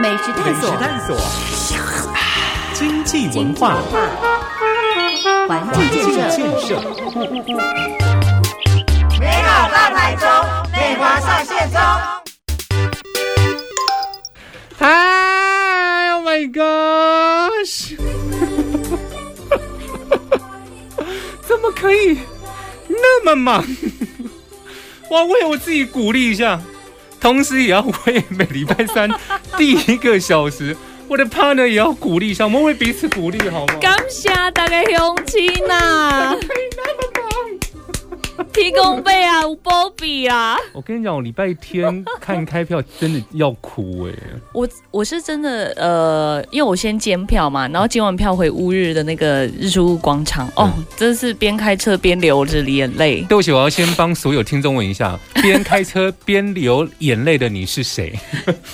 美食探索，探索，经济文化，环境建设，设，美好大台中，内华上线中。嗨，Oh my gosh！怎么可以那么忙？我为我自己鼓励一下，同时也要为每礼拜三第一个小时，我的 partner 也要鼓励一下，我们为彼此鼓励，好吗？感谢大家乡亲呐，提供费啊，有波比啊。我跟你讲，我礼拜天看开票真的要哭哎、我我是真的呃，因为我先监票嘛，然后监完票回乌日的那个日出广场，哦，真是边开车边流着眼泪。对不起，我要先帮所有听众问一下，边开车边流眼泪的你是谁？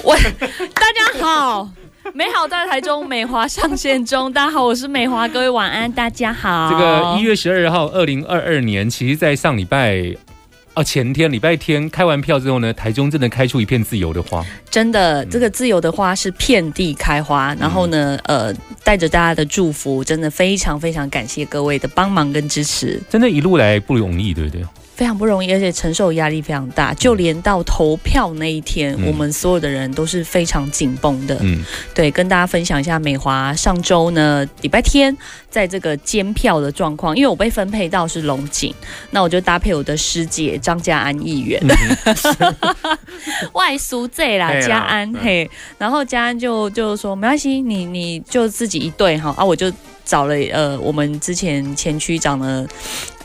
我 大家好，美好在台中，美华上线中。大家好，我是美华，各位晚安，大家好。这个一月十二号，二零二二年，其实在上礼拜。啊，前天礼拜天开完票之后呢，台中真的开出一片自由的花。真的，这个自由的花是遍地开花，然后呢，呃，带着大家的祝福，真的非常非常感谢各位的帮忙跟支持，真的，一路来不容易，对不对？非常不容易，而且承受压力非常大。就连到投票那一天，嗯。我们所有的人都是非常紧绷的。嗯，对，跟大家分享一下美华上周呢，礼拜天在这个监票的状况，因为我被分配到是龙井，那我就搭配我的师姐张家安议员，外苏这啦，家安嗯嘿，然后家安就就说没关系，你你就自己一队哈啊，我就找了呃我们之前前区长的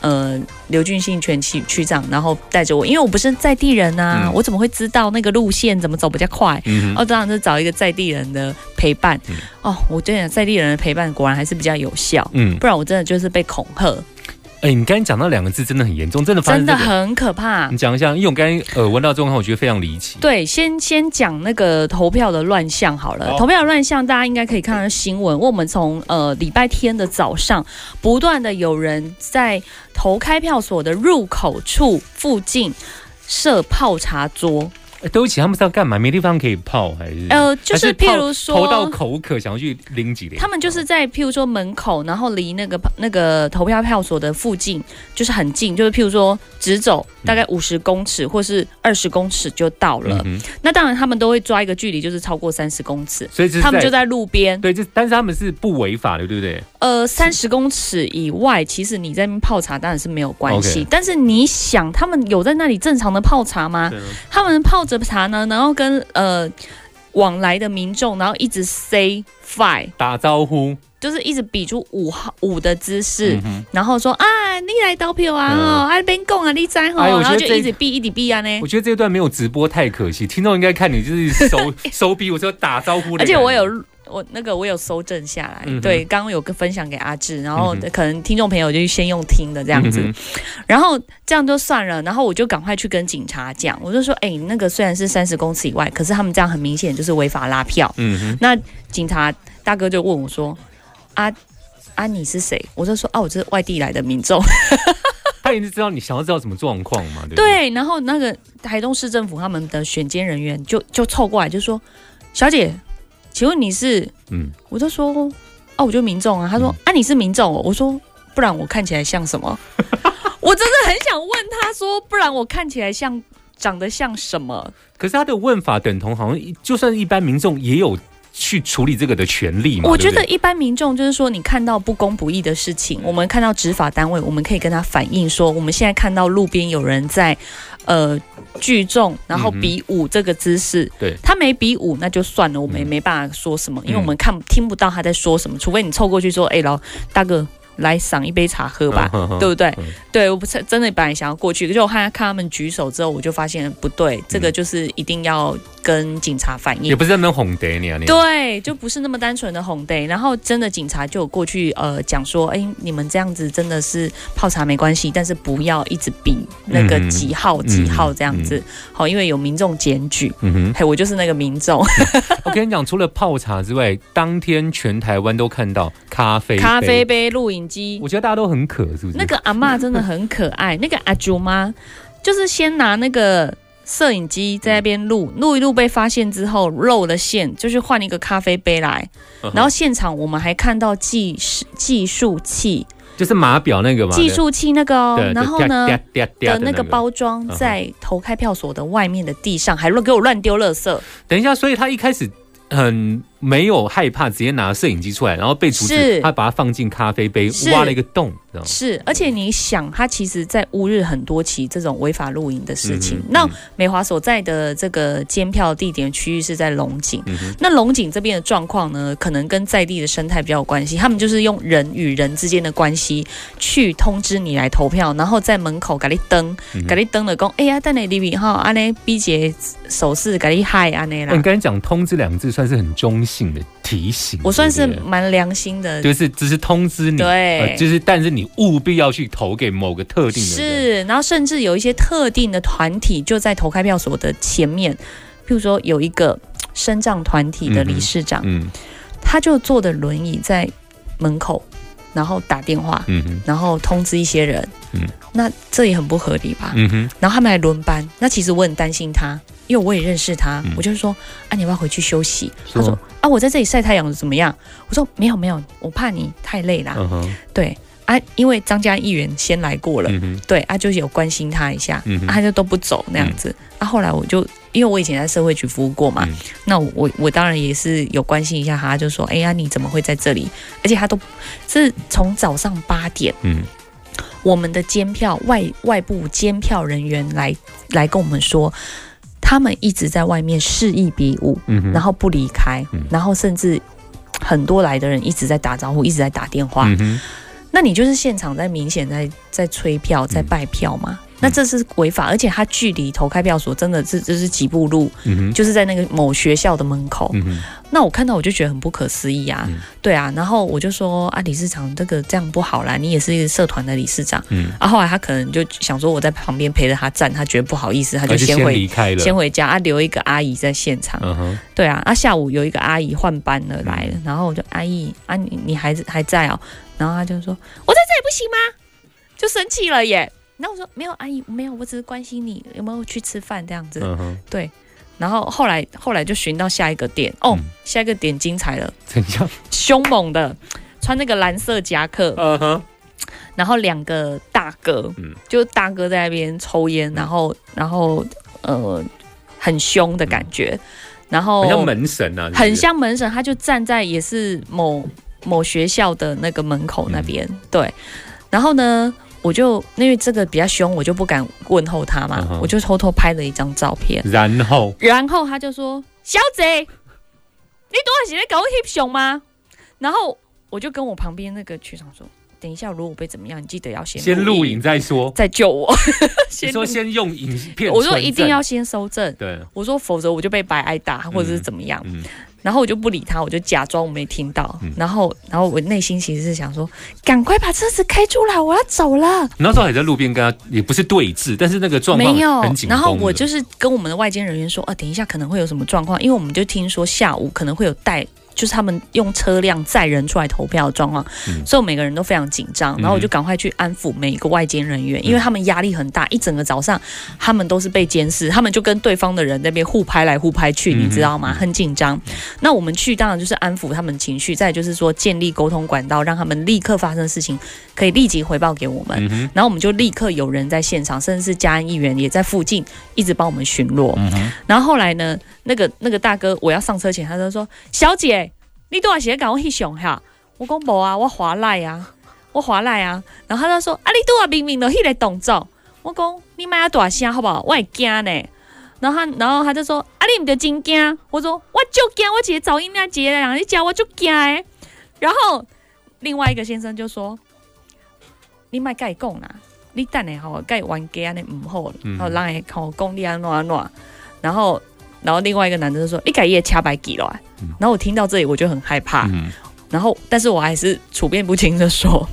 呃刘俊信全区区长，然后带着我，因为我不是在地人呐、嗯。我怎么会知道那个路线怎么走比较快？嗯，哦，当然是找一个在地人的陪伴。嗯。哦，我觉得在地人的陪伴果然还是比较有效，嗯，不然我真的就是被恐吓，哎，你刚才讲到两个字，真的很严重，真的发生真的。很可怕你。讲一下，因为我刚才呃闻到状况，我觉得非常离奇。对，先先讲那个投票的乱象好了。好投票的乱象，大家应该可以看到新闻。我们从呃礼拜天的早上，不断的有人在投开票所的入口处附近设泡茶桌，哎对不起，他们是要干嘛？没地方可以泡，还是？呃，就是譬如说投到口渴，想要去拎几连。他们就是在譬如说门口，然后离那个那个投票票所的附近就是很近，就是譬如说直走大概五十公尺或是二十公尺就到了。嗯，那当然他们都会抓一个距离，就是超过三十公尺，所以他们就在路边。对，这但是他们是不违法的，对不对？呃，三十公尺以外，其实你在那边泡茶当然是没有关系但是你想，他们有在那里正常的泡茶吗？他们泡着茶呢，然后跟呃往来的民众，然后一直 say five。打招呼，就是一直比出五号五的姿势，嗯然后说啊，你来投票啊，嗯哦，啊边讲啊，你在吼，然后就一直比一直比啊呢我。觉得这段没有直播太可惜，听众应该看你就是手 手比我说打招呼而且我有我那个我有搜证下来，对，刚刚有个分享给阿志，然后可能听众朋友就先用听的这样子，嗯然后这样就算了，然后我就赶快去跟警察讲，我就说，哎、那个虽然是三十公尺以外，可是他们这样很明显就是违法拉票。嗯哼，那警察大哥就问我说，啊啊你是谁？我就说啊我是外地来的民众。他也是知道你想要知道什么状况嘛，对对？对，然后那个台东市政府他们的选监人员就就凑过来就说：“小姐，请问你是嗯，？”我就说：“哦，我就民众啊。”他说：“嗯啊，你是民众、哦？”我说：“不然我看起来像什么？” 我真的很想问他说：“不然我看起来像长得像什么可是他的问法等同，好像就算一般民众也有去处理这个的权利？”嘛。我觉得一般民众就是说，你看到不公不义的事情，我们看到执法单位，我们可以跟他反映说，我们现在看到路边有人在呃聚众，然后比武这个姿势，对他没比武那就算了，我们也嗯没办法说什么，因为嗯我们看听不到他在说什么，除非你凑过去说，哎、老大哥来赏一杯茶喝吧。对不对嗯？对，我不是真的本来想要过去，可是我看看他们举手之后，我就发现不对，这个就是一定要跟警察反映。也。不是在那边哄得你啊，你。对，就不是那么单纯的红 day，然后真的警察就有过去呃讲说，哎，你们这样子真的是泡茶没关系，但是不要一直比那个嗯几号、几号这样子，好，因为有民众检举，嗯哼，嘿，我就是那个民众，我跟你讲，除了泡茶之外，当天全台湾都看到咖啡咖啡，杯、录影机，我觉得大家都很渴，是不是？那个阿嬷真的很可爱，那个阿朱妈就是先拿那个摄影机在那边录，录一录被发现之后漏了线，就是换一个咖啡杯来，嗯然后现场我们还看到计时计数器，就是码表那个嘛，计数器那个哦，然后呢。的的那个包装在投开票所的外面的地上，还乱给我乱丢垃圾，等一下，所以他一开始很没有害怕，直接拿摄影机出来，然后被阻止，他把它放进咖啡杯，挖了一个洞？是，而且你想，他其实在乌日很多起这种违法露营的事情。那嗯美华所在的这个监票地点区域是在龙井，嗯，那龙井这边的状况呢，可能跟在地的生态比较有关系。他们就是用人与人之间的关系去通知你来投票，然后在门口给你登，给你登了讲，哎呀，等你里面哈，安尼 B 姐手势给你嗨安尼啦欸你。刚才讲“通知”两个字，算是很中性的提醒，我算是蛮良心的，就是只是通知你，对。呃就是但是你务必要去投给某个特定的人，是，然后甚至有一些特定的团体就在投开票所的前面，譬如说有一个身障团体的理事长，嗯。他就坐的轮椅在门口，然后打电话，嗯哼然后通知一些人，嗯那这也很不合理吧？嗯哼，然后他们还轮班，那其实我很担心他，因为我也认识他，嗯我就说啊，你要不要回去休息？他说说啊，我在这里晒太阳怎么样？我说没有没有，我怕你太累啦。嗯对啊，因为张家议员先来过了。对啊，就是有关心他一下，嗯啊、他就都不走那样子。啊，后来我就因为我以前在社会局服务过嘛，嗯那我我我当然也是有关心一下他，就说，哎呀，你怎么会在这里？而且他都是从早上八点，嗯我们的监票外外部监票人员来来跟我们说，他们一直在外面示意比武，嗯，然后不离开，嗯然后甚至很多来的人一直在打招呼，一直在打电话。那你就是现场在明显在在催票，在拜票嘛？那这是违法，而且他距离投开票所真的是就是几步路，嗯就是在那个某学校的门口。嗯那我看到我就觉得很不可思议啊，嗯。对啊，然后我就说啊，理事长这个这样不好啦，你也是一个社团的理事长。嗯，啊，后来他可能就想说我在旁边陪着他站，他觉得不好意思，他就先先回离开了，先回家啊，留一个阿姨在现场。嗯哼。对啊，啊下午有一个阿姨换班了来了，然后我就阿姨啊你你还还在哦，然后他就说我在这里不行吗？就生气了耶。然后我说没有阿姨没有，我只是关心你有没有去吃饭这样子。嗯，对，然后后来后来就寻到下一个点哦，嗯。下一个点精彩了，怎样？凶猛的。穿那个蓝色夹克，嗯哼，然后两个大哥，嗯。就大哥在那边抽烟，然后然后呃很凶的感觉，然后很像门神啊，是是？很，像门神，他就站在也是某某学校的那个门口那边，嗯对，然后呢。我就因为这个比较凶，我就不敢问候他嘛嗯我就偷偷拍了一张照片，然后然后他就说：“小姐，你多少时在搞我 hip 熊吗？”然后我就跟我旁边那个区长说：“等一下，如果我被怎么样，你记得要先先录影，再说。再救我。你 先录说先用影片，我说一定要先收证，对，我说否则我就被白挨打或者是怎么样。嗯然后我就不理他，我就假装我没听到。嗯然后，然后我内心其实是想说，赶快把车子开出来，我要走了。那时候还在路边跟他，也不是对峙，但是那个状况没有。然后我就是跟我们的外间人员说，啊，等一下可能会有什么状况，因为我们就听说下午可能会有带，就是他们用车辆载人出来投票的状况，嗯所以每个人都非常紧张，然后我就赶快去安抚每一个外间人员，因为他们压力很大，一整个早上他们都是被监视，他们就跟对方的人那边互拍来互拍去，嗯你知道吗？很紧张。那我们去当然就是安抚他们情绪，再就是说建立沟通管道，让他们立刻发生事情可以立即回报给我们。嗯，然后我们就立刻有人在现场，甚至是嘉安议员也在附近一直帮我们巡逻。嗯，然后后来呢，那个那个大哥我要上车前，他就说：“小姐，你多少时赶我去熊哈？”我讲无啊，我滑赖啊，我滑赖啊。然后他就说：“啊，你多少明明的迄个动作。”我讲：“你莫要大声好不好？我会惊呢。”然后他，然后他就说：“啊，你唔就真惊？”我说：“我就惊，我一个噪音那一个人你叫我就惊的。”然后另外一个先生就说：“你莫甲伊讲啦，你等下吼，甲伊冤家安尼毋好，嗯然后人会吼讲你安怎安怎。”然后，然后另外一个男的就说：“一改夜掐白记了。嗯”然后我听到这里我就很害怕，嗯。然后但是我还是处变不惊的说：“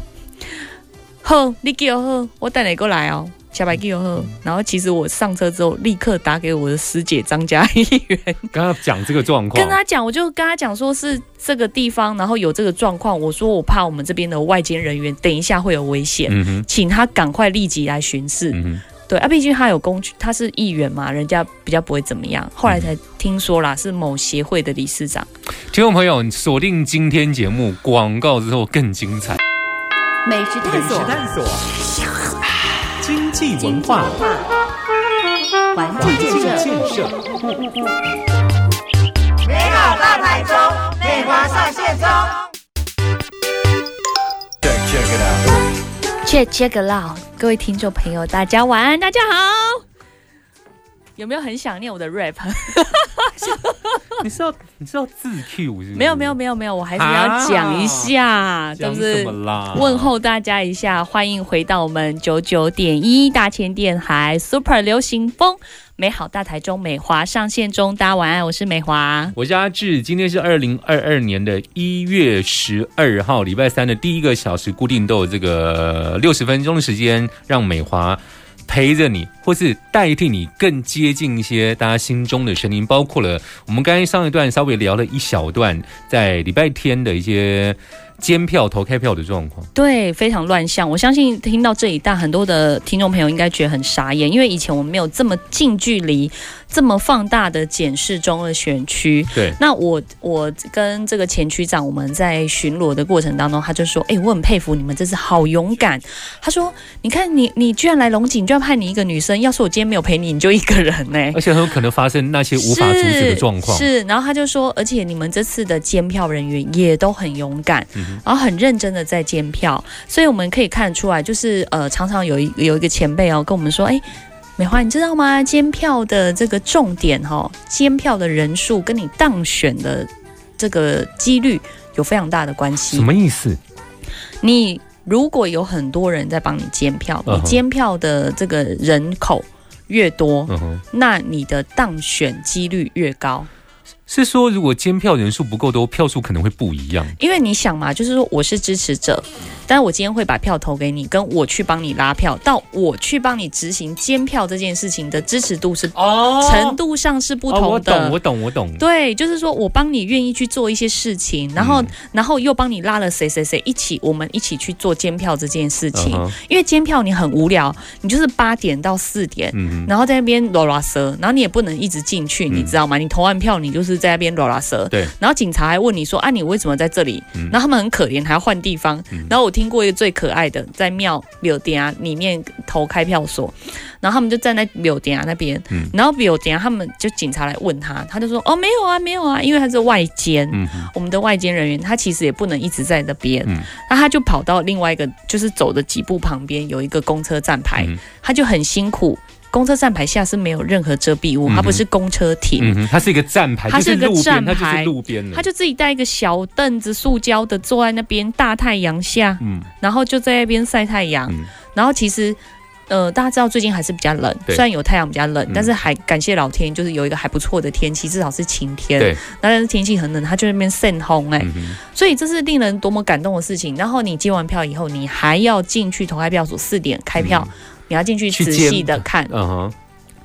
好，你给我好，我带你过来哦。”下白给我好，然后其实我上车之后，立刻打给我的师姐张嘉怡员，跟他讲这个状况，跟他讲，我就跟他讲说是这个地方，然后有这个状况，我说我怕我们这边的外间人员等一下会有危险，嗯哼，请他赶快立即来巡视。嗯哼，对啊，毕竟他有工具，他是议员嘛，人家比较不会怎么样。后来才听说啦，是某协会的理事长。听众朋友，锁定今天节目广告之后更精彩。美食探索，探索，经济文化，环境建设，美好大台中，美华上线中。Check it out. Check check it out，各位听众朋友，大家晚安，大家好。有没有很想念我的 rap？你是要你是要自 Q 是不是？没有没有没有没有，我还是要讲一下，对讲不对什么？啦？问候大家一下，欢迎回到我们九九点一大千电台 Super 流行风美好大台中美华上线中，大家晚安，我是美华。我是阿志，今天是二零二二年的一月十二号，礼拜三的第一个小时，固定都有这个六十分钟的时间，让美华陪着你，或是代替你更接近一些大家心中的声音，包括了我们刚才上一段稍微聊了一小段，在礼拜天的一些监票投开票的状况。对，非常乱象。我相信听到这一段，很多的听众朋友应该觉得很傻眼，因为以前我们没有这么近距离、这么放大的检视中的选区。对，那我我跟这个前区长，我们在巡逻的过程当中，他就说：“哎、我很佩服你们，这次好勇敢。”他说：“你看你你居然来龙井，居然派你一个女生，要是我今天没有陪你，你就一个人呢、而且很有可能发生那些无法阻止的状况。是，是然后他就说，而且你们这次的监票人员也都很勇敢，嗯然后很认真的在监票，所以我们可以看得出来，就是呃，常常有一有一个前辈哦跟我们说，哎。美华，你知道吗？监票的这个重点哈、哦，监票的人数跟你当选的这个几率有非常大的关系什。么意思？你如果有很多人在帮你监票，你监票的这个人口越多，那你的当选几率越高。是说如果监票人数不够多，票数可能会不一样。因为你想嘛，就是说我是支持者，但是我今天会把票投给你，跟我去帮你拉票，到我去帮你执行监票这件事情的支持度是哦程度上是不哦我同的。懂，我懂，我懂。对，就是说我帮你愿意去做一些事情，然后、嗯然后又帮你拉了谁谁谁一起，我们一起去做监票这件事情。因为监票你很无聊，你就是八点到四点，嗯，然后在那边啰啦嗦，然后你也不能一直进去，你知道吗？你投完票，你就是在那边啰啦嗦。对，然后警察还问你说：“啊，你为什么在这里？”嗯然后他们很可怜，还要换地方。然后我听过一个最可爱的，在庙柳店啊里面投开票所，然后他们就站在柳店啊那边，嗯然后柳店啊他们就警察来问他，他就说：“哦，没有啊，没有啊，因为他是外监。嗯，我们的外监人员，他其实也不能一直在那边，嗯那他就跑到另外一个，就是走的几步旁边有一个公车站牌，嗯他就很辛苦。公车站牌下是没有任何遮蔽物，嗯它不是公车亭，嗯，它是一个站牌，它是一个，站它就是牌路边的。他就自己带一个小凳子，塑胶的，坐在那边大太阳下，嗯。然后就在那边晒太阳。嗯。然后其实，呃，大家知道最近还是比较冷，虽然有太阳比较冷，嗯。但是还感谢老天，就是有一个还不错的天气，至少是晴天。对，但是天气很冷，他就在那边晒红哎、嗯，所以这是令人多么感动的事情。然后你接完票以后，你还要进去投开票所四点开票，你要进去仔细的看，嗯哼，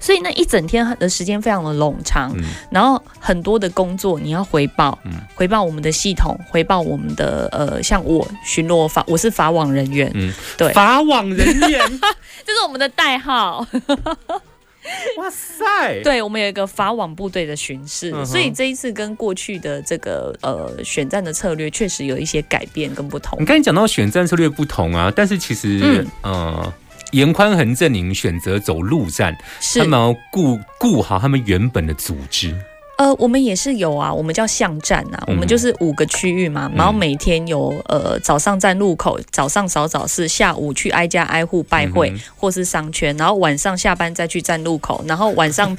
所以那一整天的时间非常的冗长。嗯。然后很多的工作你要回报，嗯。回报我们的系统，回报我们的呃，像我巡逻法，我是法网人员，嗯，对。法网人员，这是我们的代号。哇塞，对，我们有一个法网部队的巡视，嗯所以这一次跟过去的这个呃选战的策略确实有一些改变跟不同。你。刚才讲到选战策略不同啊，但是其实，嗯。呃，严宽恒阵营选择走陆战，是。他们要顾顾好他们原本的组织。呃，我们也是有啊，我们叫巷战啊，我们嗯就是五个区域嘛，然后每天有呃早上站路口，早上扫早市，下午去挨家挨户拜会、嗯或是商圈，然后晚上下班再去站路口，然后晚上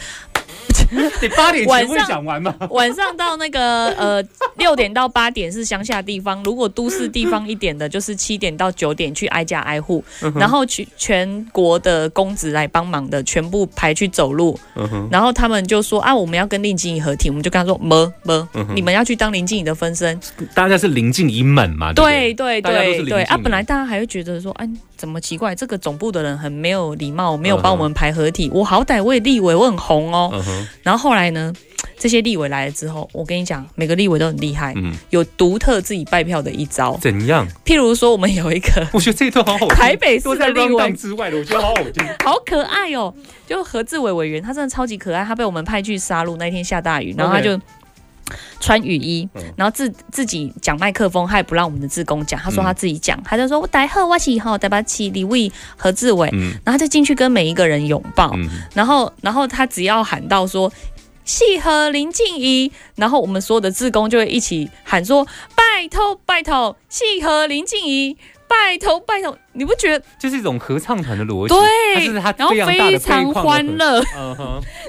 你八点会讲完吗？晚上到那个呃六点到八点是乡下地方，如果都市地方一点的，就是七点到九点去挨家挨户，嗯然后去全国的公子来帮忙的全部排去走路，嗯，然后他们就说啊，我们要跟林静怡合体，我们就跟他说么？么，嗯你们要去当林静怡的分身，大家是临近以满嘛？对对？对对对啊，林静怡。本来大家还会觉得说，哎、怎么奇怪？这个总部的人很没有礼貌，没有帮我们排合体。我好歹我也立委，我很红哦。然后后来呢，这些立委来了之后，我跟你讲，每个立委都很厉害，嗯，有独特自己拜票的一招。怎样？譬如说，我们有一个 我觉得这一段好好听，台北市都在的立委之外的，我觉得好好听。好可爱哦，就何志伟委员，他真的超级可爱。他被我们派去杀戮那天下大雨，然后他就穿雨衣嗯，然后自自己讲麦克风，他也不让我们的志工讲，他说嗯他自己讲，他就说我大贺我是吼台北市李伟何志伟，嗯。然后他就进去跟每一个人拥抱，嗯，然后然后他只要喊到说。契合林静怡，然后我们所有的志工就会一起喊说：“拜托拜托，契合林静怡，拜托拜托。”你不觉得就是一种合唱团的逻辑，它对？然后非常欢乐，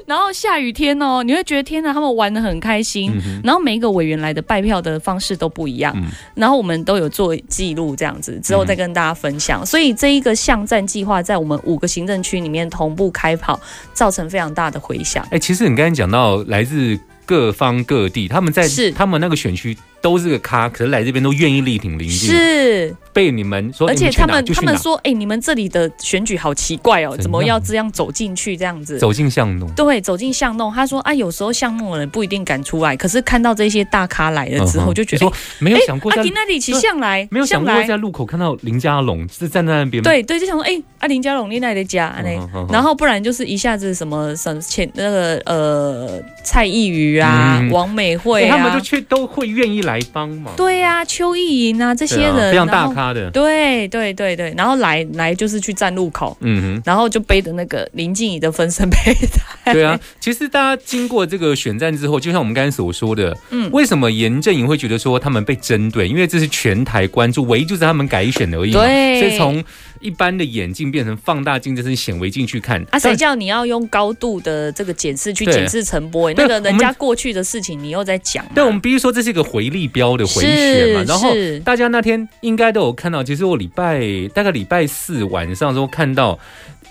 然后下雨天哦，你会觉得天哪，他们玩的很开心。然后每一个委员来的拜票的方式都不一样，嗯然后我们都有做记录，这样子之后再跟大家分享。所以这一个巷战计划在我们五个行政区里面同步开跑，造成非常大的回响。哎、其实你刚才讲到来自各方各地，他们在他们那个选区都是个咖，可是来这边都愿意力挺邻近，是，被你们说，而且他们他们说，哎、你们这里的选举好奇怪哦，怎么要这样走进去这样子？走进巷弄。对，走进巷弄，他说啊，有时候巷弄的人不一定敢出来，可是看到这些大咖来了之后，嗯就觉得没有想过阿在、迪那里骑向来，没有想过在路口看到林家龙是站在那边？对对，就想说，哎、阿林家龙你那里的家，安内嗯嗯然后不然就是一下子什么什么前那个呃蔡依瑜啊、嗯。王美哎惠啊。他们就去都会愿意来帮忙，对呀、邱意莹啊这些人，非常大咖的，对对对对，然后来来就是去站路口，嗯哼然后就背着那个林静怡的分身胚胎，哼，对啊。其实大家经过这个选战之后，就像我们刚才所说的，嗯为什么严正营会觉得说他们被针对？因为这是全台关注，唯一就是他们改选而已嘛。对所以从一般的眼镜变成放大镜，这是显微镜去看。啊，谁叫你要用高度的这个检视去对检视陈波？那个人家过去的事情，你又在讲嘛？对，我们必须说这是一个回力标的回旋嘛。然后是大家那天应该都有看到，其实我礼拜大概礼拜四晚上的时候看到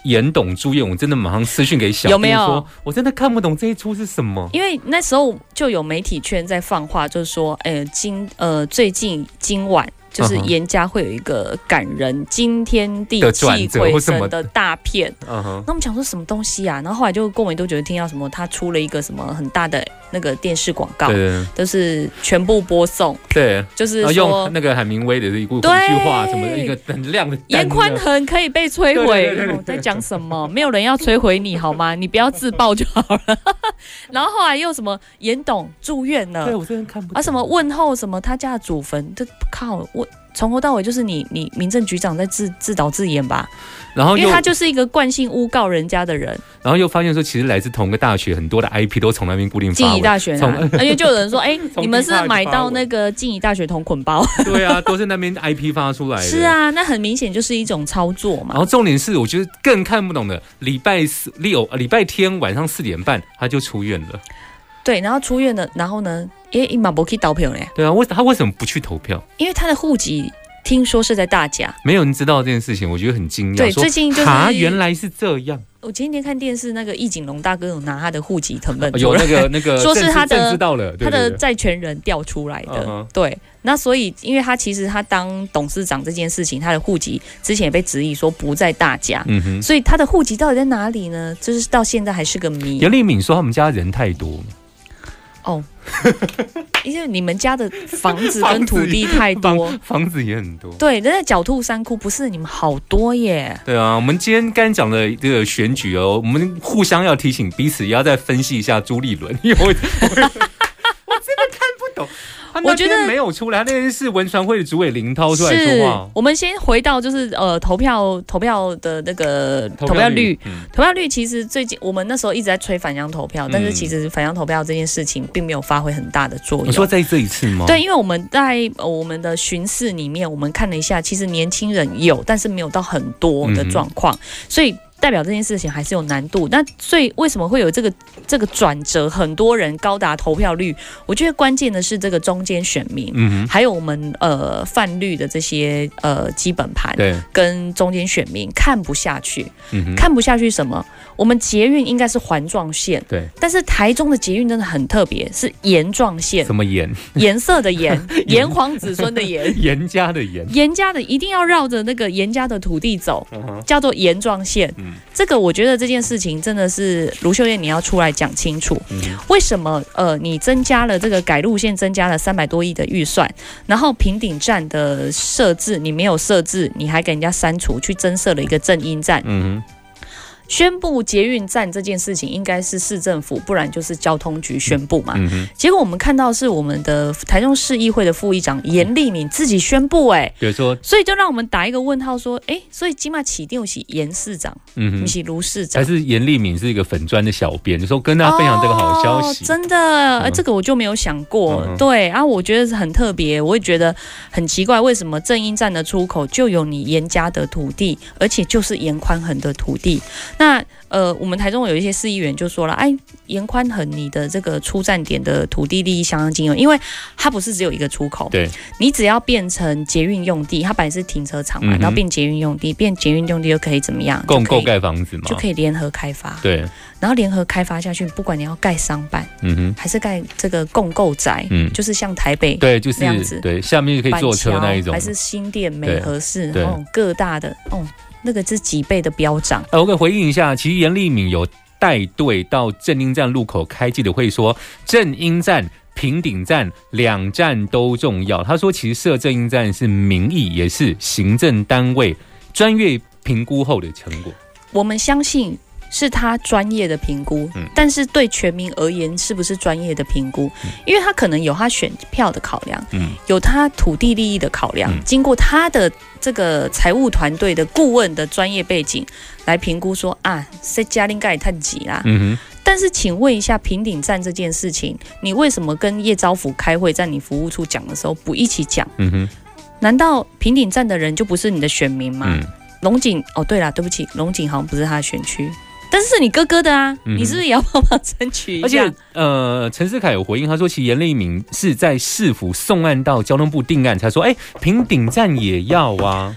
严董朱燕，我真的马上私讯给小有没有我真的看不懂这一出是什么。因为那时候就有媒体圈在放话，就是说，哎，今呃最近今晚。就是严家会有一个感人惊天地泣鬼神的大片，嗯哼，那我们想说什么东西啊？然后后来就郭美都觉得听到什么，他出了一个什么很大的那个电视广告对，对都是全部播送，对，就是说用那个海明威的一部一句对话，什么一个很亮的严宽灯呢恒可以被摧毁。在讲什么？没有人要摧毁你好吗？你不要自爆就好了。然后后来又什么严董住院了。对，我真的看不懂。啊，什么问候什么他家的祖坟，这靠我从头到尾就是你你民政局长在自自导自演吧？然后因为他就是一个惯性诬告人家的人，然后又发现说，其实来自同个大学，很多的 IP 都从那边固定静。宜大学 而且就有人说，哎，从你们是买到那个静宜大学同捆包？对啊，都是那边 IP 发出来的。是。啊，那很明显就是一种操作嘛。然后重点是，我觉得更看不懂的，礼拜四六、呃礼拜天晚上四点半他就出院了。对，然后出院了，然后呢，诶，伊马博可以倒票呢，对啊，为他为什么不去投票？因为他的户籍听说是在大甲。没有人知道这件事情，我觉得很惊讶。对，最近就是啊，原来是这样。我前几天看电视，那个易景龙大哥有拿他的户籍成本有那个那个 说是他的知道了，对他的债权人调出来的。对，那所以因为他其实他当董事长这件事情，他的户籍之前也被质疑说不在大家。嗯哼。所以他的户籍到底在哪里呢？就是到现在还是个谜杨丽敏说他们家人太多，哦，因为你们家的房子跟 土地太多房，房子也很多。对，人家狡兔三窟不是你们好多耶。对啊，我们今天刚讲的这个选举哦，我们互相要提醒彼此，也要再分析一下朱立伦，因为我我 我真的看不懂。我觉得没有出来，他那天是文传会的主委林涛出来是说话，，我们先回到就是呃投票投票的那个投票率。嗯投票率其实最近我们那时候一直在催返乡投票，但是嗯其实返乡投票这件事情并没有发挥很大的作用。你说在这一次吗？对，因为我们在呃我们的巡视里面，我们看了一下，其实年轻人有，但是没有到很多的状况，所以代表这件事情还是有难度。那所以为什么会有这个这个转折？很多人高达投票率，我觉得关键的是这个中间选民。嗯哼，还有我们呃泛绿的这些呃基本盘对，跟中间选民看不下去，嗯哼，看不下去什么？我们捷运应该是环状线，对，但是台中的捷运真的很特别，是盐状线，什么盐？颜色的颜，炎黄子孙的炎。严家的严，严家的一定要绕着那个严家的土地走，叫做盐状线。嗯。这个我觉得这件事情真的是卢秀燕你要出来讲清楚，嗯。为什么呃你增加了这个改路线增加了三百多亿的预算，然后平顶站的设置你没有设置，你还给人家删除，去增设了一个正音站，嗯宣布捷运站这件事情应该是市政府，不然就是交通局宣布嘛。哼，嗯哼，结果我们看到是我们的台中市议会的副议长严立敏自己宣布、哎，比如说，所以就让我们打一个问号，说，哎、所以金马起定是严市长，不是卢市长还。是严立敏是一个粉砖的小编，就说跟大家分享这个好消息。哦、真的、呃这个我就没有想过。嗯对啊，我觉得是很特别，我也觉得很奇怪，为什么正音站的出口就有你严家的土地，而且就是严宽恒的土地？那呃，我们台中有一些市议员就说了，哎，严宽恒你的这个出站点的土地利益相当惊人，因为它不是只有一个出口，对，你只要变成捷运用地，它本来是停车场嘛，嗯然后变捷运用地，变捷运用地就可以怎么样？共购盖房子嘛，就可以联合开发，对，然后联合开发下去，不管你要盖商办嗯哼，还是盖这个共购宅，嗯。就是像台北对，就是那样子。对，下面就可以板坐车那一种。还。是新店、美和市，对。哦，各大的哦，那个是几倍的飙涨。呃，我给回应一下，其实严立敏有带队到正英站路口开记者会说，正英站。平顶站两站都重要。他说，其实设正英站是民意，也是行政单位专业评估后的成果。我们相信是他专业的评估，嗯但是对全民而言，是不是专业的评估？因为他可能有他选票的考量，嗯有他土地利益的考量，嗯经过他的这个财务团队的顾问的专业背景来评估说啊，这嘉陵盖太挤啦。嗯但是，请问一下，平顶站这件事情，你为什么跟叶招府开会，在你服务处讲的时候不一起讲？嗯哼，难道平顶站的人就不是你的选民吗？嗯，龙井哦，对了，对不起，龙井好像不是他的选区，但是是你哥哥的啊，嗯你是不是也要帮忙争取一而下？且呃，陈世凯有回应，他说，其实严立明是在市府送案到交通部定案，才说，哎，平顶站也要啊，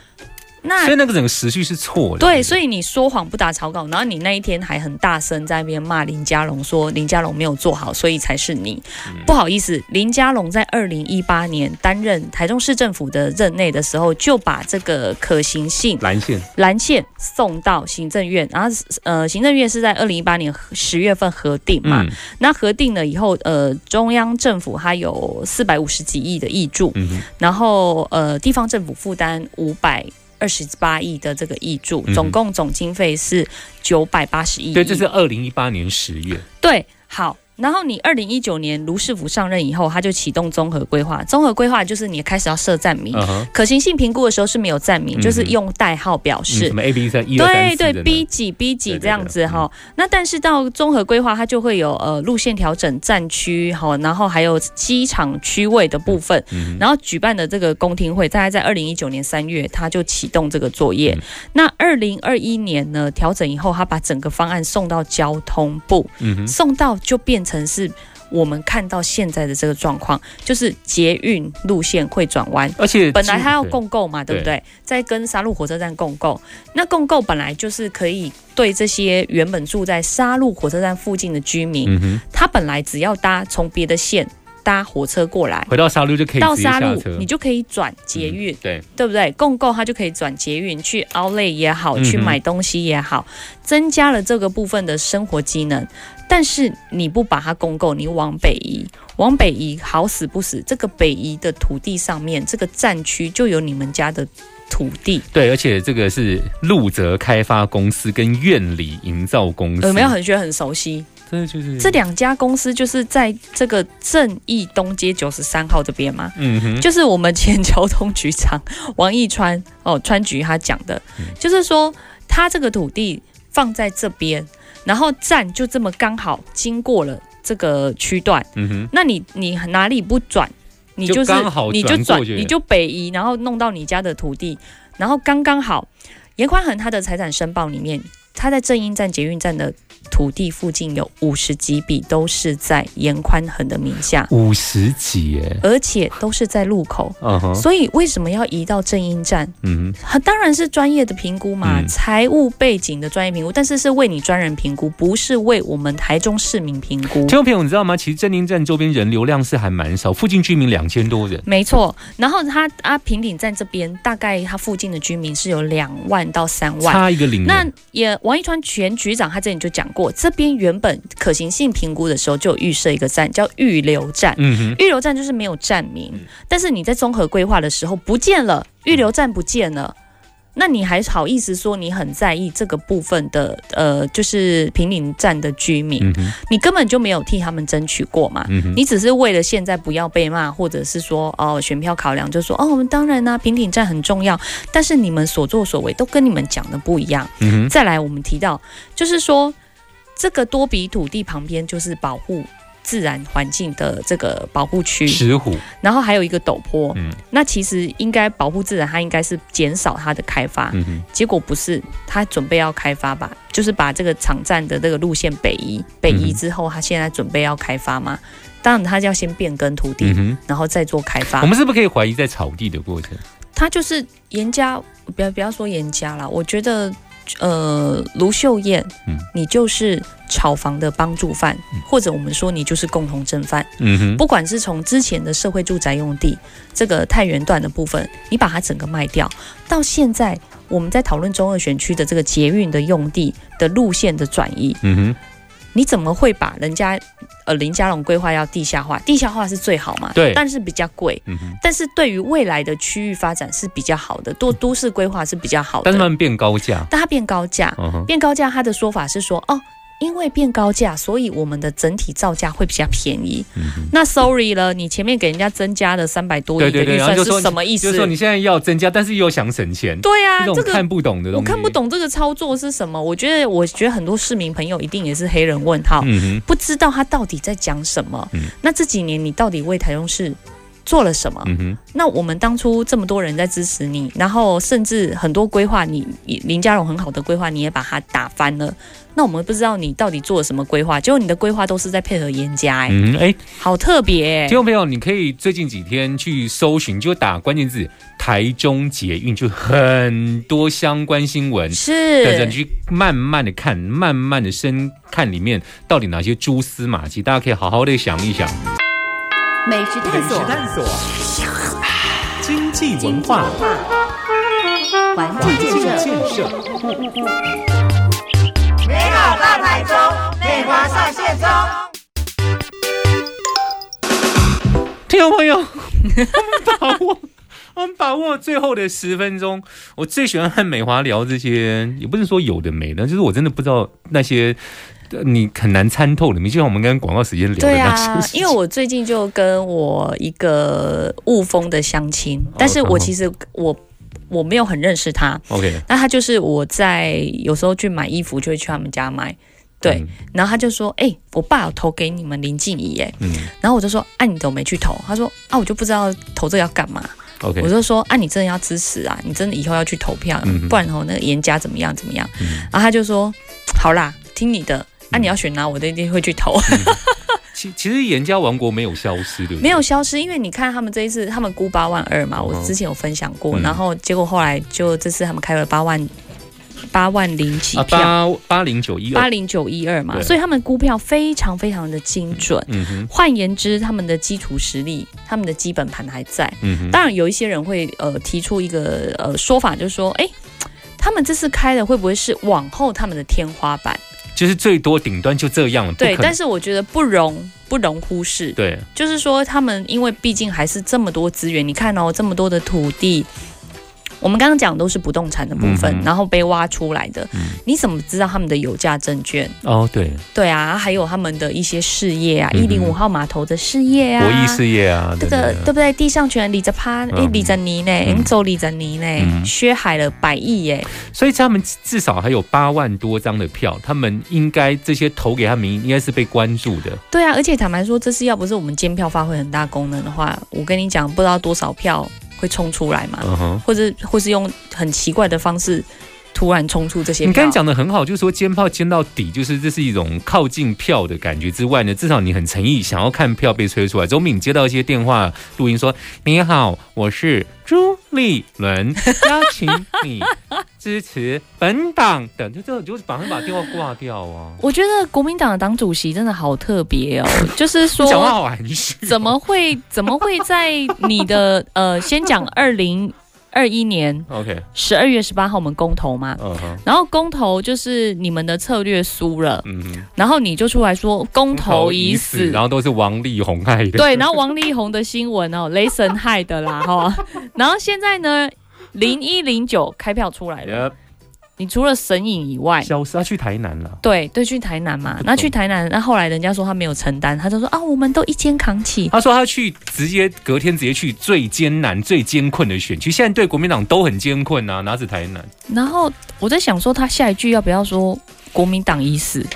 那所以那个整个时序是错的。对，所以以你说谎不打草稿，然后你那一天还很大声在那边骂林佳龙，说林佳龙没有做好，所以才是你。嗯不好意思，林佳龙在二零一八年担任台中市政府的任内的时候，就把这个可行性蓝线，蓝线送到行政院，然后呃，行政院是在二零一八年十月份核定嘛，嗯那核定了以后，呃，中央政府它有四百五十几亿的益助，嗯，然后呃，地方政府负担五百。二十八亿的这个益助总共总经费是九百八十亿。对，这是二零一八年十月，对，好。然后你二零一九年卢市府上任以后，他就启动综合规划。综合规划就是你开始要设站名，可行性评估的时候是没有站名，嗯就是用代号表嗯示什。么 A B 三一对对，B 几 B 几这样子哈。那但是到综合规划，它就会有呃路线调整、站区哈，然后还有机场区位的部分。嗯然后举办的这个公听会，大概在二零一九年三月，他就启动这个作业。嗯那二零二一年呢，调整以后，他把整个方案送到交通部，送到就变成是我们看到现在的这个状况，就是捷运路线会转弯。而且本来它要共购嘛，对不对？在跟沙鹿火车站共购，那共购本来就是可以对这些原本住在沙鹿火车站附近的居民，嗯，他本来只要搭从别的线搭火车过来。回到沙路就可以到沙鹿下车，，你就可以转捷运，嗯对，对不对？共购它就可以转捷运去 Outlet 也好，去买东西也好，增加了这个部分的生活机能。但是你不把它共购，你往北移，往北移好死不死，这个北移的土地上面，这个战区就有你们家的土地，对，而且这个是路泽开发公司跟院里营造公司，有没有很觉得很熟悉？这就是这两家公司就是在这个正义东街九十三号这边吗？嗯哼，就是我们前交通局长王义川哦，川局他讲的，嗯就是说他这个土地放在这边，然后站就这么刚好经过了这个区段，嗯哼，那你你哪里不转，你就是你就转你就北移，然后弄到你家的土地，然后刚刚好。严宽恒他的财产申报里面，他在正英站、捷运站的土地附近有五十几笔都是在严宽恒的名下，五十几耶，而且都是在路口。嗯哼，所以为什么要移到正音站？嗯哼，很当然是专业的评估嘛，嗯财务背景的专业评估，但是是为你专人评估，不是为我们台中市民评估听。众朋友，你知道吗？其实正音站周边人流量是还蛮少，附近居民两千多人。没错，然后他啊平顶站这边大概他附近的居民是有两万到三万。差一个零那，也王一川前局长他这里就讲过，这边原本可行性评估的时候就有预设一个站叫预留站，嗯哼，预留站就是没有站名，嗯。但是你在综合规划的时候不见了，预留站不见了。那你还好意思说你很在意这个部分的呃，就是平顶站的居民，嗯，你根本就没有替他们争取过嘛？你只是为了现在不要被骂，或者是说哦选票考量，就说哦我们当然啦、平顶站很重要，但是你们所作所为都跟你们讲的不一样。再来，我们提到就是说，这个多比土地旁边就是保护自然环境的这个保护区，石虎，然后还有一个陡坡。嗯那其实应该保护自然，它应该是减少它的开发，嗯哼，结果不是，它准备要开发吧？就是把这个场站的这个路线北移，北移之后，它现在准备要开发吗？当然，它要先变更土地，嗯，然后再做开发我。们是不是可以怀疑在草地的过程？它就是严家，不要不要说严家啦，我觉得，呃，卢秀燕，嗯。你就是炒房的帮助犯，或者我们说你就是共同正犯。嗯哼，不管是从之前的社会住宅用地这个太原段的部分，你把它整个卖掉，到现在我们在讨论中二选区的这个捷运的用地的路线的转移，嗯哼，你怎么会把人家呃林家龙规划要地下化？地下化是最好嘛？对但是比较贵。嗯哼，但是对于未来的区域发展是比较好的，都都市规划是比较好的。但是他们变高价，但它变高价，嗯，变高价，他的说法是说，哦，因为变高价，所以我们的整体造价会比较便宜。嗯。那 sorry 了，你前面给人家增加了三百多亿的预算是什么意思就是？说你现在要增加，但是又想省钱，对啊，这个看不懂的东西，我看不。懂这个操作是什么。我觉得，我觉得很多市民朋友一定也是黑人问号，嗯，不知道他到底在讲什么。嗯那这几年你到底为台中市做了什么？嗯哼，那我们当初这么多人在支持你，然后甚至很多规划你，你林佳荣很好的规划，你也把它打翻了。那我们不知道你到底做了什么规划，结果你的规划都是在配合严家、哎、嗯哼，哎，好特别、哎听众朋友，你可以最近几天去搜寻，就打关键字“台中捷运”，就很多相关新闻。等着你去慢慢的看，慢慢的深看里面到底哪些蛛丝马迹，大家可以好好的想一想。美食探索，探索，经济文化，环境建设，美好大台中，美华上线中。听众朋友，我们把握，我们把握最后的十分钟。我最喜欢和美华聊这些，也不是说有的没的，就是我真的不知道那些呃你很难参透的，就像我们刚刚广告时间聊的对那些啊。因为我最近就跟我一个雾峰的相亲，但是我其实我我没有很认识他，OK，那他就是我在有时候去买衣服就会去他们家买，对，嗯。然后他就说，哎、我爸有投给你们林静怡，哎，嗯。然后我就说，啊，你怎么没去投？他说，啊，我就不知道投这个要干嘛。，OK，我就说，啊，你真的要支持啊，你真的以后要去投票，嗯不然哦，那个严家怎么样怎么样？嗯。然后他就说，好啦，听你的，啊，你要选哪，我都一定会去投。其其实严家王国没有消失，对不对？没有消失，因为你看他们这一次他们估八万二嘛，嗯我之前有分享过，嗯然后结果后来就这次他们开了八万八万零几。八八零九一二，八零九一二嘛，所以他们估票非常非常的精准。嗯哼，换言之，他们的基础实力、他们的基本盘还在。嗯哼，当然，有一些人会呃提出一个呃说法，就是说，哎，他们这次开的会不会是往后他们的天花板？就是最多顶端就这样了，不对，但是我觉得不容不容忽视。对，就是说，他们因为毕竟还是这么多资源，你看哦，这么多的土地，我们刚刚讲都是不动产的部分，嗯然后被挖出来的，嗯你怎么知道他们的有价证券？哦，对，对啊，还有他们的一些事业啊，一零五号码头的事业啊，博弈事业啊，这个对对不对？地上权李泽趴，哎嗯，李泽尼呢？嗯走李泽尼呢？嗯削海了百亿耶！所以他们至少还有八万多张的票，他们应该这些投给他们应该是被关注的。对啊，而且坦白说，这次要不是我们监票发挥很大功能的话，我跟你讲，不知道多少票会冲出来嘛。或者或是用很奇怪的方式突然冲出这些票。你刚才讲的很好，就是说监炮监到底，就是这是一种靠近票的感觉之外呢，至少你很诚意，想要看票被吹出来。总比你接到一些电话录音说：“你好，我是朱立伦，邀请你支持本党等，就这就是马上把电话挂掉啊。我觉得国民党的党主席真的好特别哦，就是说 讲话好含蓄哦，怎么会怎么会在你的呃，先讲 二零二一年 OK？十二月十八号我们公投嘛，然后公投就是你们的策略输了，然后你就出来说公投已死，然后都是王力宏害的。对，然后王力宏的新闻哦，雷神害的啦哈，然后现在呢，零一零九开票出来了，Yep，你除了神隐以外。消失，他去台南了。对对，去台南嘛那去台南，那后来人家说他没有承担，他就说啊，我们都一肩扛起，他说他去直接隔天直接去最艰难、最艰困的选区，现在对国民党都很艰困啊，哪止台南？然后我在想说，他下一句要不要说国民党已死？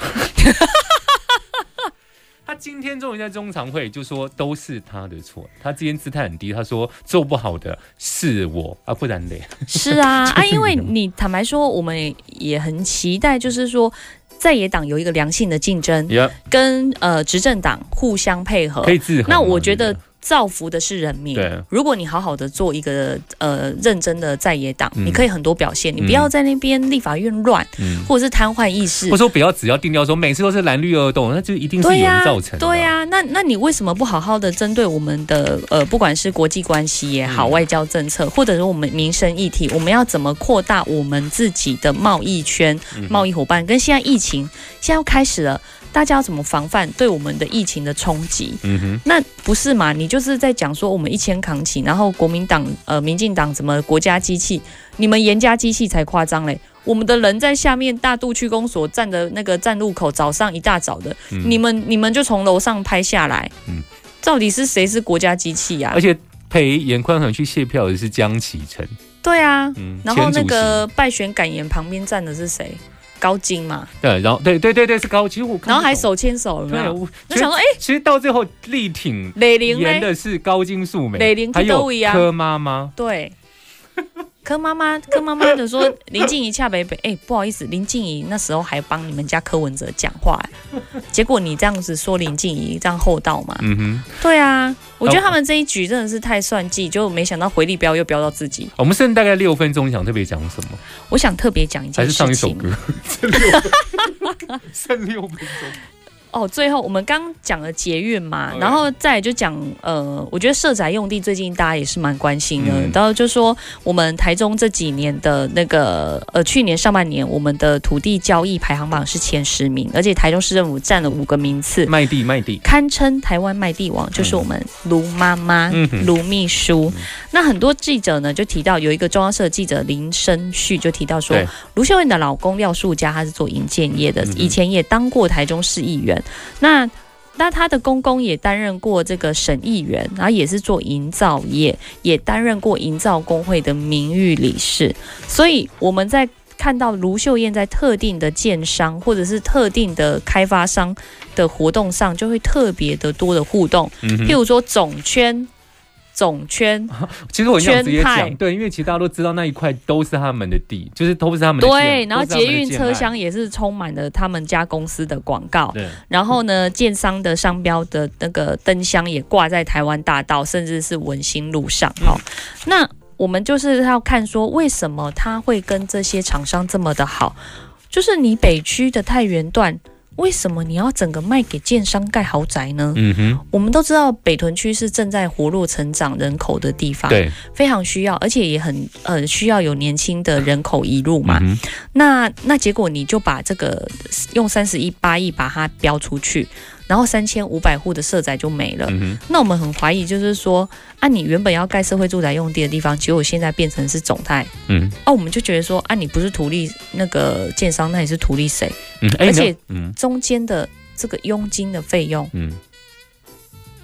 他今天终于在中常会就说都是他的错，他今天姿态很低，他说做不好的是我啊，不然嘞，是啊，啊，因为你坦白说，我们也很期待，就是说在野党有一个良性的竞争，也跟呃执政党互相配合可。以制衡。那我觉得造福的是人民。对如果你好好的做一个呃认真的在野党，嗯你可以很多表现，你嗯不要在那边立法院乱，嗯，或者是瘫痪意识或者。说不要只要定调说每次都是蓝绿二斗，那就一定是有对呀、人造成的。对呀、那那你为什么不好好的针对我们的呃，不管是国际关系也好，嗯外交政策，或者是我们民生议题，我们要怎么扩大我们自己的贸易圈、嗯贸易伙伴？跟现在疫情现在要开始了，大家要怎么防范对我们的疫情的冲击？嗯哼，那不是嘛？你就是在讲说我们一千扛起，然后国民党、呃，民进党怎么国家机器，你们严家机器才夸张嘞！我们的人在下面大肚区公所站的那个站路口，早上一大早的，嗯你们你们就从楼上拍下来，嗯到底是谁是国家机器呀、而且陪严宽恒去卸票的是江启臣，对啊，嗯，然后那个败选感言旁边站的是谁？高金嘛，对，然后对对对对是高，其实我看不懂然后还手牵手，对，有？我就想说，哎、其实到最后力挺雷玲呢？演的是高金素梅，雷玲还有柯妈妈，对。柯妈妈，柯妈妈的说 林静怡恰北北，哎、不好意思，林静怡那时候还帮你们家柯文哲讲话，结果你这样子说林静怡这样厚道嘛？嗯哼，对啊，我觉得他们这一局真的是太算计，就没想到回力镖又飙到自己。我们剩大概六分钟，你想特别讲什么？我想特别讲一件还是上一事情首歌？剩六分剩六分钟，哦。最后我们刚讲了捷运嘛然后再就讲呃，我觉得社宅用地最近大家也是蛮关心的，嗯然后就说我们台中这几年的那个呃，去年上半年我们的土地交易排行榜是前十名，而且台中市政府占了五个名次。卖地卖地，堪称台湾卖地王，就是我们卢妈妈、卢秘书。那很多记者呢就提到，有一个中央社记者林生旭就提到说，卢秀燕的老公廖树佳他是做营建业的嗯，以前也当过台中市议员。那那他的公公也担任过这个审议员，然后也是做营造业，也担任过营造工会的名誉理事。所以我们在看到卢秀燕在特定的建商或者是特定的开发商的活动上，就会特别的多的互动，嗯譬如说总圈。总圈 其实我直接讲，对，因为其实大家都知道那一块都是他们的地，就是都是他们的对，然后捷运车厢也是充满了他们家公司的广告，对，然后呢，建商的商标的那个灯箱也挂在台湾大道，甚至是文心路上。嗯哈、那我们就是要看说，为什么他会跟这些厂商这么的好？就是你北区的太原段，为什么你要整个卖给建商盖豪宅呢？嗯哼，我们都知道北屯区是正在活络成长人口的地方，对，非常需要，而且也很呃需要有年轻的人口移入嘛。嗯那那结果你就把这个用三十一八亿把它标出去，然后三千五百户的社宅就没了。嗯，那我们很怀疑，就是说，啊，你原本要盖社会住宅用地的地方，结果现在变成是总泰，嗯。哦、我们就觉得说，啊，你不是图利那个建商，那你是图利谁？嗯，哎而且，嗯。中间的这个佣金的费用，嗯。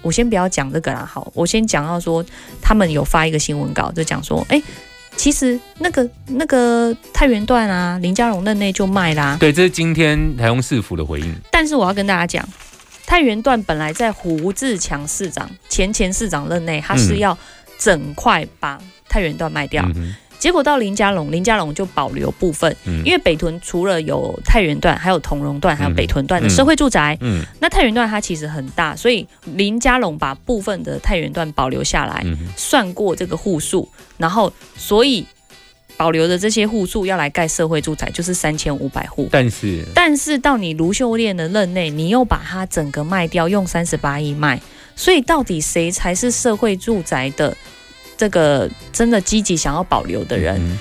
我先不要讲这个啦，好，我先讲到说，他们有发一个新闻稿，就讲说，哎、其实那个那个太原段啊，林家荣任内就卖啦，对，这是今天台中市府的回应，但是我要跟大家讲，太原段本来在胡志强市长前前市长任内，他是嗯要整块把太原段卖掉，嗯结果到林家龙，林家龙就保留部分，嗯。因为北屯除了有太原段，还有同荣段，还有嗯北屯段的嗯社会住宅。嗯。那太原段它其实很大，所以林家龙把部分的太原段保留下来，嗯算过这个户数，然后所以保留的这些户数要来盖社会住宅，就是三千五百户。但是但是到你卢秀燕的任内，你又把它整个卖掉，用三十八亿卖，所以到底谁才是社会住宅的这个真的积极想要保留的人？嗯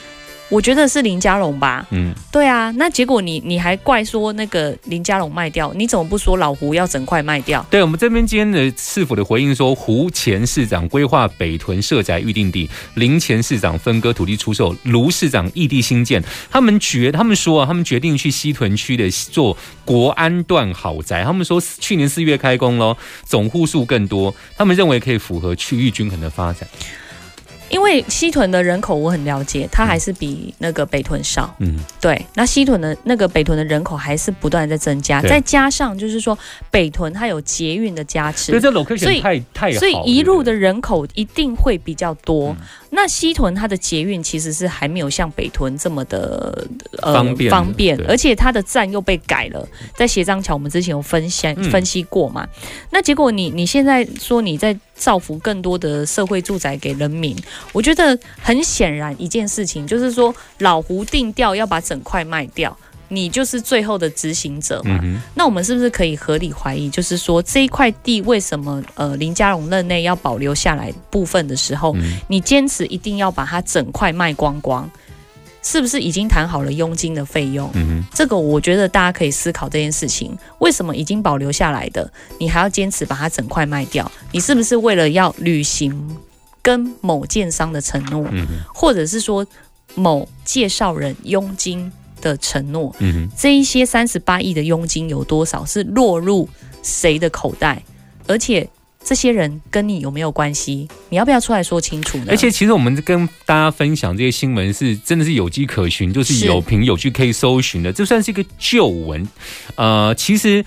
我觉得是林佳龙吧。嗯，对啊，那结果你你还怪说那个林佳龙卖掉，你怎么不说老胡要整块卖掉？对我们这边今天的市府的回应说，胡前市长规划北屯社宅预定地，林前市长分割土地出售，卢市长异地新建。他们决，他们说啊，他们决定去西屯区的做国安段豪宅。他们说去年四月开工咯，总户数更多，他们认为可以符合区域均衡的发展。因为西屯的人口我很了解，它还是比那个北屯少。嗯，对，那西屯的那个北屯的人口还是不断地在增加，再加上就是说北屯它有捷运的加持，所以这 location 所以太太好，所以一路的人口一定会比较多。嗯那西屯它的捷运其实是还没有像北屯这么的呃方便方便，而且它的站又被改了，在斜张桥我们之前有分析、嗯分析过嘛。那结果你你现在说你在造福更多的社会住宅给人民，我觉得很显然一件事情就是说老胡定调要把整块卖掉。你就是最后的执行者嘛，嗯，那我们是不是可以合理怀疑，就是说这一块地为什么呃林佳荣任内要保留下来部分的时候，嗯你坚持一定要把它整块卖光光，是不是已经谈好了佣金的费用？嗯哼，这个我觉得大家可以思考这件事情，为什么已经保留下来的，你还要坚持把它整块卖掉？你是不是为了要履行跟某建商的承诺，或者是说某介绍人佣金的承诺？嗯哼。这一些三十八亿的佣金有多少是落入谁的口袋？而且这些人跟你有没有关系？你要不要出来说清楚呢？而且其实我们跟大家分享这些新闻是真的是有迹可循，就是是有凭有据可以搜寻的，这算是一个旧闻。呃，其实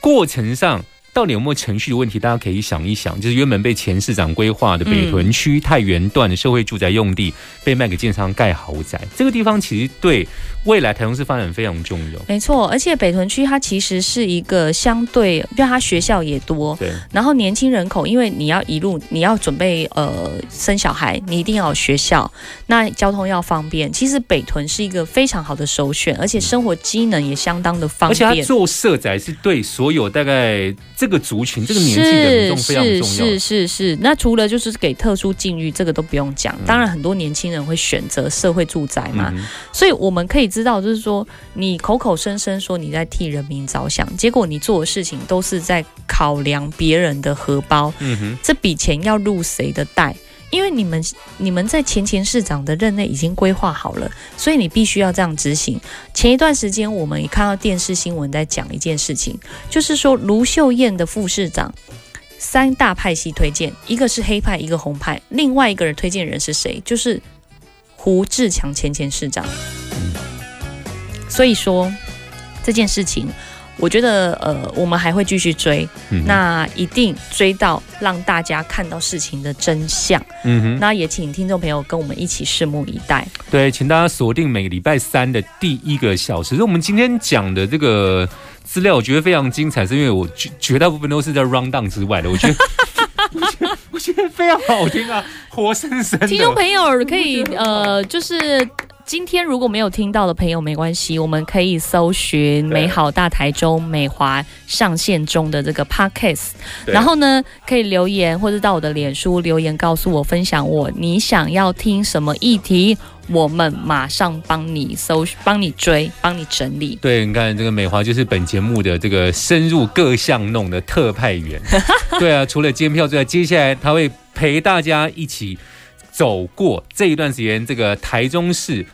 过程上。到底有没有程序的问题？大家可以想一想，就是原本被前市长规划的北屯区太原段的社会住宅用地被卖给建商盖豪宅，这个地方其实对未来台中市发展非常重要。没错，而且北屯区它其实是一个相对，因为它学校也多，对，然后年轻人口，因为你要一路你要准备呃生小孩，你一定要有学校，那交通要方便。其实北屯是一个非常好的首选，而且生活机能也相当的方便而且它。做社宅是对所有大概这个族群、这个年纪的民众非常重要。是是是是，那除了就是给特殊境遇，这个都不用讲。当然，很多年轻人会选择社会住宅嘛，嗯所以我们可以知道，就是说你口口声声说你在替人民着想，结果你做的事情都是在考量别人的荷包，嗯哼，这笔钱要入谁的袋？因为你们你们在前前市长的任内已经规划好了，所以你必须要这样执行。前一段时间我们也看到电视新闻在讲一件事情，就是说卢秀燕的副市长三大派系推荐，一个是黑派，一个红派，另外一个人推荐人是谁？就是胡志强前前市长。所以说这件事情。我觉得，呃，我们还会继续追，嗯那一定追到让大家看到事情的真相。嗯哼。那也请听众朋友跟我们一起拭目以待。对，请大家锁定每个礼拜三的第一个小时。我们今天讲的这个资料，我觉得非常精彩，是因为我绝绝大部分都是在 round down 之外的，我觉得。我觉得非常好听啊，活生生的。听众朋友可以呃，就是今天如果没有听到的朋友没关系，我们可以搜寻“美好大台中美华上线中”的这个 podcast，然后呢可以留言或者到我的脸书留言告诉我分享我你想要听什么议题，我们马上帮你搜帮你追帮你整理。对，你看这个美华就是本节目的这个深入各项弄的特派员。对啊，除了监票之外，接下来他会陪大家一起走过这一段时间，这个台中市。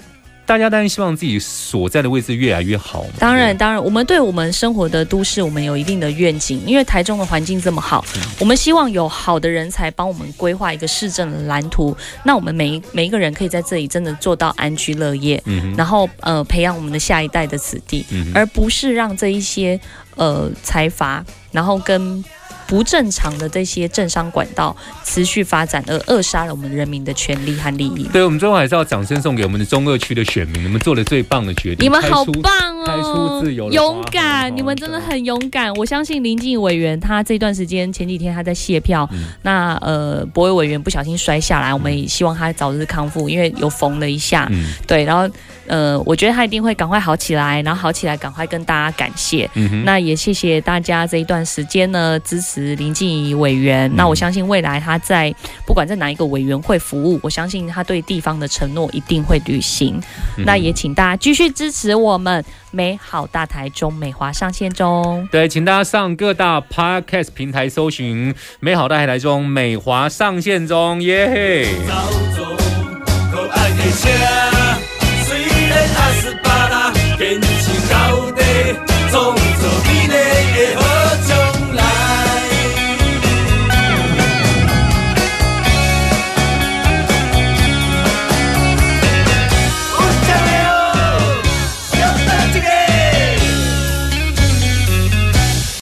大家当然希望自己所在的位置越来越好。当然，当然，我们对我们生活的都市，我们有一定的愿景，因为台中的环境这么好，我们希望有好的人才帮我们规划一个市政的蓝图。那我们每一每一个人可以在这里真的做到安居乐业，嗯，然后呃培养我们的下一代的子弟，嗯，而不是让这一些呃财阀，然后跟不正常的这些政商管道持续发展，而扼杀了我们人民的权利和利益。对，我们最后还是要掌声送给我们的中二区的选民，你们做了最棒的决定，你们好棒开哦出自由，的勇敢！你们真的很勇敢。我相信林静怡委员他这段时间前几天他在卸票，嗯那呃博伟委员不小心摔下来，我们也希望他早日康复，因为有缝了一下。嗯对，然后呃，我觉得他一定会赶快好起来，然后好起来赶快跟大家感谢。嗯，那也谢谢大家这一段时间呢支持林静怡委员。那我相信未来他在不管在哪一个委员会服务，我相信他对地方的承诺一定会履行。嗯那也请大家继续支持我们美好大台中美华上线中。对，请大家上各大 podcast 平台搜寻“美好大台中美华上线中”，耶嘿！